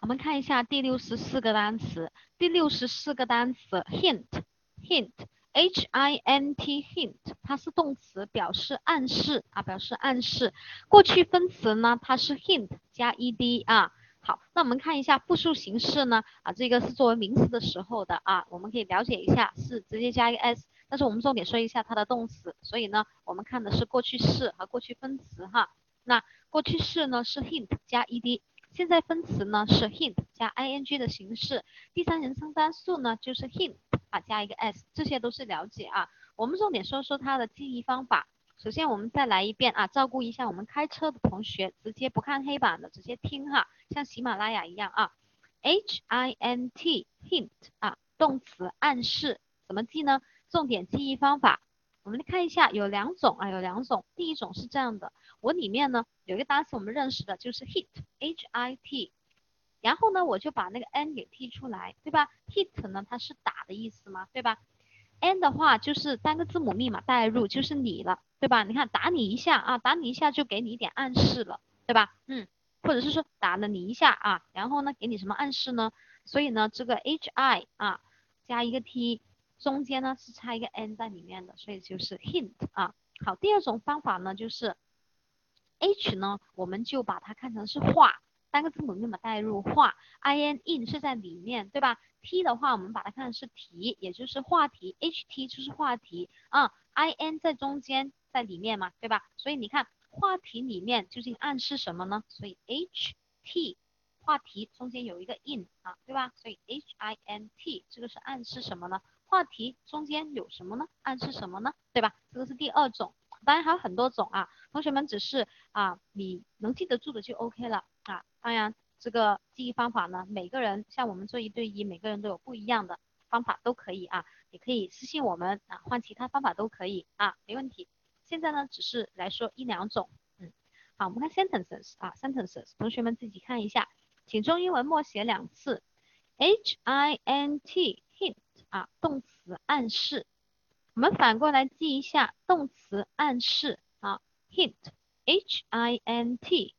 我们看一下第六十四个单词，第六十四个单词 hint，hint，h i n t hint，它是动词，表示暗示啊，表示暗示。过去分词呢，它是 hint 加 ed 啊。好，那我们看一下复数形式呢，啊，这个是作为名词的时候的啊，我们可以了解一下，是直接加一个 s，但是我们重点说一下它的动词，所以呢，我们看的是过去式和过去分词哈。那过去式呢是 hint 加 ed，现在分词呢是 hint 加 ing 的形式，第三人称单数呢就是 hint 啊加一个 s，这些都是了解啊。我们重点说说它的记忆方法。首先我们再来一遍啊，照顾一下我们开车的同学，直接不看黑板的，直接听哈，像喜马拉雅一样啊。h i n t hint 啊，动词暗示，怎么记呢？重点记忆方法，我们来看一下，有两种啊，有两种。第一种是这样的，我里面呢有一个单词我们认识的，就是 hit h i t，然后呢我就把那个 n 给剔出来，对吧？hit 呢它是打的意思嘛，对吧？n 的话就是单个字母密码代入，就是你了，对吧？你看打你一下啊，打你一下就给你一点暗示了，对吧？嗯，或者是说打了你一下啊，然后呢给你什么暗示呢？所以呢这个 h i 啊加一个 t，中间呢是插一个 n 在里面的，所以就是 hint 啊。好，第二种方法呢就是 h 呢我们就把它看成是画。单个字母密码代入画，i n in 是在里面，对吧？t 的话，我们把它看成是题，也就是话题，h t 就是话题啊，i n 在中间，在里面嘛，对吧？所以你看话题里面究竟暗示什么呢？所以 h t 话题中间有一个 in 啊，对吧？所以 h i n t 这个是暗示什么呢？话题中间有什么呢？暗示什么呢？对吧？这个是第二种，当然还有很多种啊，同学们只是啊，你能记得住的就 OK 了。啊，当然，这个记忆方法呢，每个人像我们做一对一，每个人都有不一样的方法，都可以啊，也可以私信我们啊，换其他方法都可以啊，没问题。现在呢，只是来说一两种，嗯，好，我们看 sentences 啊，sentences，同学们自己看一下，请中英文默写两次，h i n t 啊，动词暗示，我们反过来记一下动词暗示啊，hint h i n t。